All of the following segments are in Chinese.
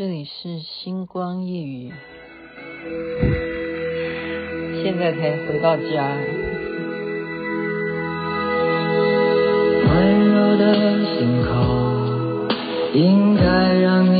这里是星光夜雨，现在才回到家。温柔的星空应该让你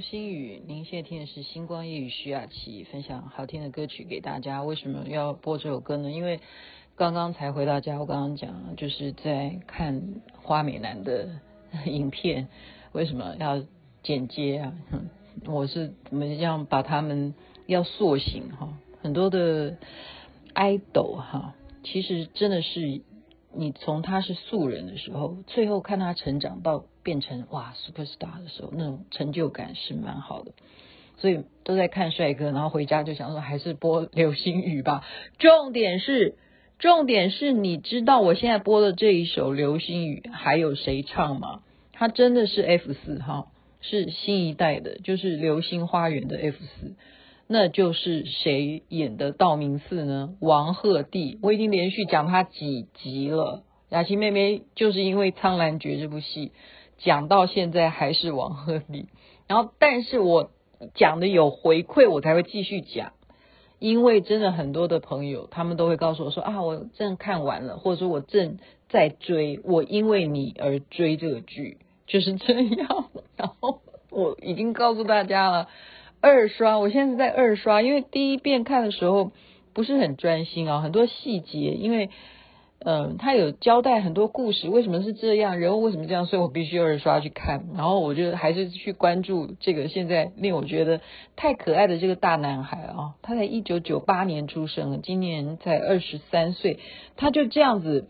流星雨，您现在听的是星光夜语徐雅琪分享好听的歌曲给大家。为什么要播这首歌呢？因为刚刚才回到家，我刚刚讲就是在看花美男的影片。为什么要剪接啊？我是怎么样把他们要塑形哈？很多的 idol 哈，其实真的是你从他是素人的时候，最后看他成长到。变成哇 super star 的时候，那种成就感是蛮好的，所以都在看帅哥，然后回家就想说还是播流星雨吧。重点是，重点是你知道我现在播的这一首流星雨还有谁唱吗？他真的是 F 四哈，是新一代的，就是流星花园的 F 四，那就是谁演的道明寺呢？王鹤棣，我已经连续讲他几集了。雅琪妹妹就是因为《苍兰诀》这部戏。讲到现在还是王鹤棣，然后但是我讲的有回馈，我才会继续讲，因为真的很多的朋友，他们都会告诉我说啊，我正看完了，或者说我正在追，我因为你而追这个剧，就是这样。然后我已经告诉大家了，二刷，我现在是在二刷，因为第一遍看的时候不是很专心啊，很多细节，因为。嗯，他有交代很多故事，为什么是这样，人物为什么这样，所以我必须二刷去看。然后我就还是去关注这个现在令我觉得太可爱的这个大男孩啊，他在一九九八年出生，今年才二十三岁，他就这样子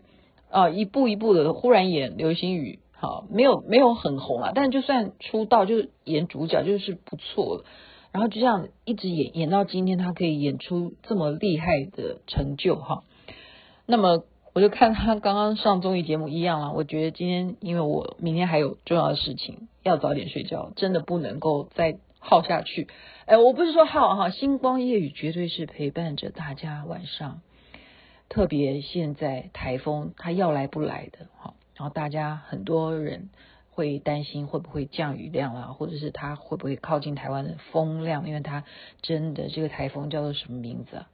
啊，一步一步的忽然演流星雨，好，没有没有很红啊，但就算出道就是演主角就是不错了。然后就这样一直演演到今天，他可以演出这么厉害的成就哈。那么。我就看他刚刚上综艺节目一样了。我觉得今天因为我明天还有重要的事情，要早点睡觉，真的不能够再耗下去。哎，我不是说耗哈，星光夜雨绝对是陪伴着大家晚上。特别现在台风它要来不来的哈，然后大家很多人会担心会不会降雨量啊，或者是它会不会靠近台湾的风量，因为它真的这个台风叫做什么名字啊？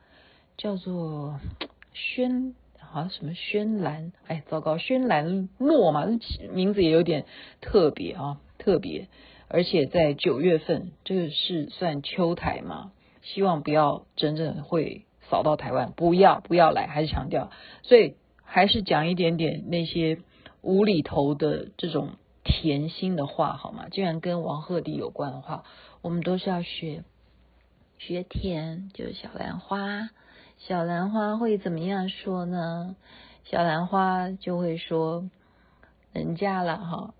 叫做轩。啊，什么轩岚？哎，糟糕，轩岚诺嘛，名字也有点特别啊，特别。而且在九月份，这个是算秋台嘛，希望不要真正会扫到台湾，不要不要来，还是强调。所以还是讲一点点那些无厘头的这种甜心的话好吗？既然跟王鹤棣有关的话，我们都是要学学甜，就是小兰花。小兰花会怎么样说呢？小兰花就会说人家了哈，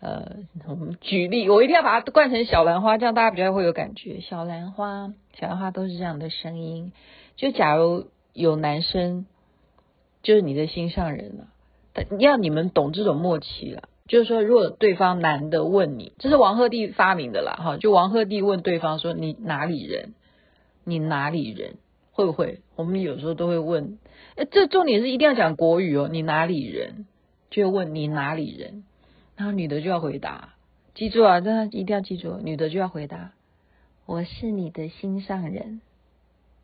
呃，我们举例，我一定要把它灌成小兰花，这样大家比较会有感觉。小兰花，小兰花都是这样的声音。就假如有男生就是你的心上人了，要你们懂这种默契了。就是说，如果对方男的问你，这是王鹤棣发明的啦，哈，就王鹤棣问对方说：“你哪里人？你哪里人？”会不会？我们有时候都会问，诶，这重点是一定要讲国语哦。你哪里人？就问你哪里人，然后女的就要回答，记住啊，真的一定要记住，女的就要回答，我是你的心上人，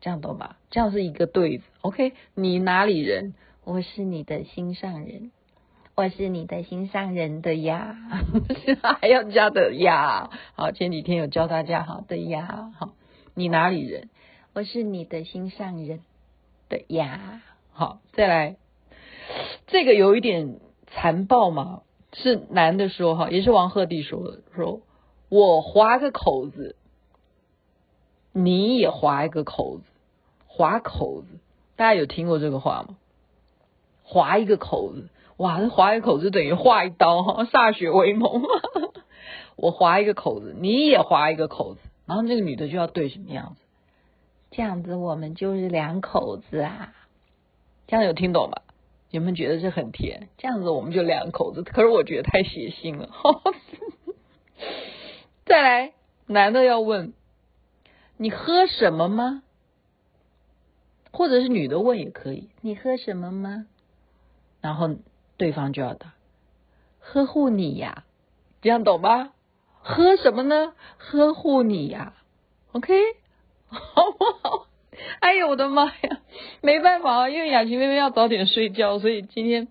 这样懂吧？这样是一个对子。OK，你哪里人？我是你的心上人。我是你的心上人的呀，还要加的呀。好，前几天有教大家好的呀。好，你哪里人？我是你的心上人的呀。好，再来，这个有一点残暴嘛，是男的说哈，也是王鹤棣说的，说我划个口子，你也划一个口子，划口子，大家有听过这个话吗？划一个口子。哇，这划一口子等于划一刀哈，歃血为盟。我划一个口子，你也划一个口子，然后这个女的就要对什么样子？这样子我们就是两口子啊。这样有听懂吗？有没有觉得这很甜？这样子我们就两口子，可是我觉得太血腥了。再来，男的要问你喝什么吗？或者是女的问也可以，你喝什么吗？然后。对方就要答，呵护你呀，这样懂吗？喝什么呢？呵护你呀，OK，好不好？哎呦我的妈呀，没办法啊，因为雅琪妹妹要早点睡觉，所以今天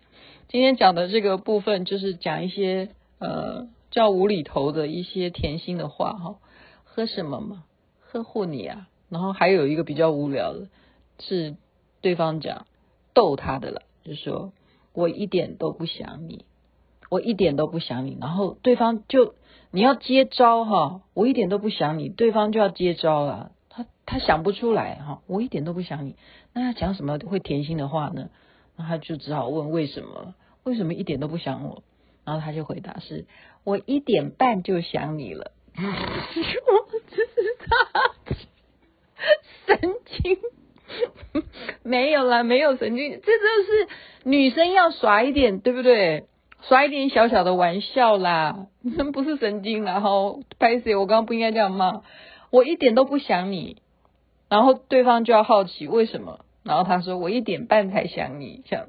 今天讲的这个部分就是讲一些呃较无厘头的一些甜心的话哈。喝什么嘛？呵护你呀。然后还有一个比较无聊的是对方讲逗他的了，就说。我一点都不想你，我一点都不想你。然后对方就你要接招哈，我一点都不想你，对方就要接招了。他他想不出来哈，我一点都不想你。那他讲什么会甜心的话呢？那他就只好问为什么？为什么一点都不想我？然后他就回答是：我一点半就想你了。我这是他神经。没有啦，没有神经，这就是女生要耍一点，对不对？耍一点小小的玩笑啦，不是神经。然后拍谢，我刚刚不应该这样骂，我一点都不想你。然后对方就要好奇为什么，然后他说我一点半才想你，想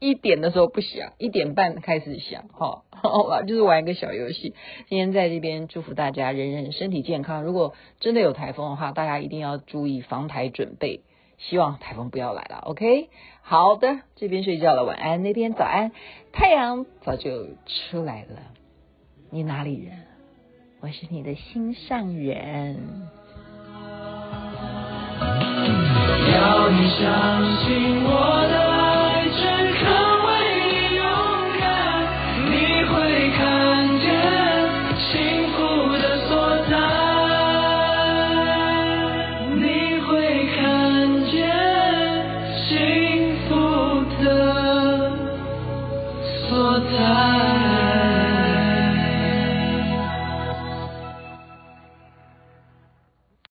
一点的时候不想，一点半开始想，好，好吧，就是玩一个小游戏。今天在这边祝福大家人人身体健康。如果真的有台风的话，大家一定要注意防台准备。希望台风不要来了，OK？好的，这边睡觉了，晚安；那边早安，太阳早就出来了。你哪里人？我是你的心上人。要你相信我的。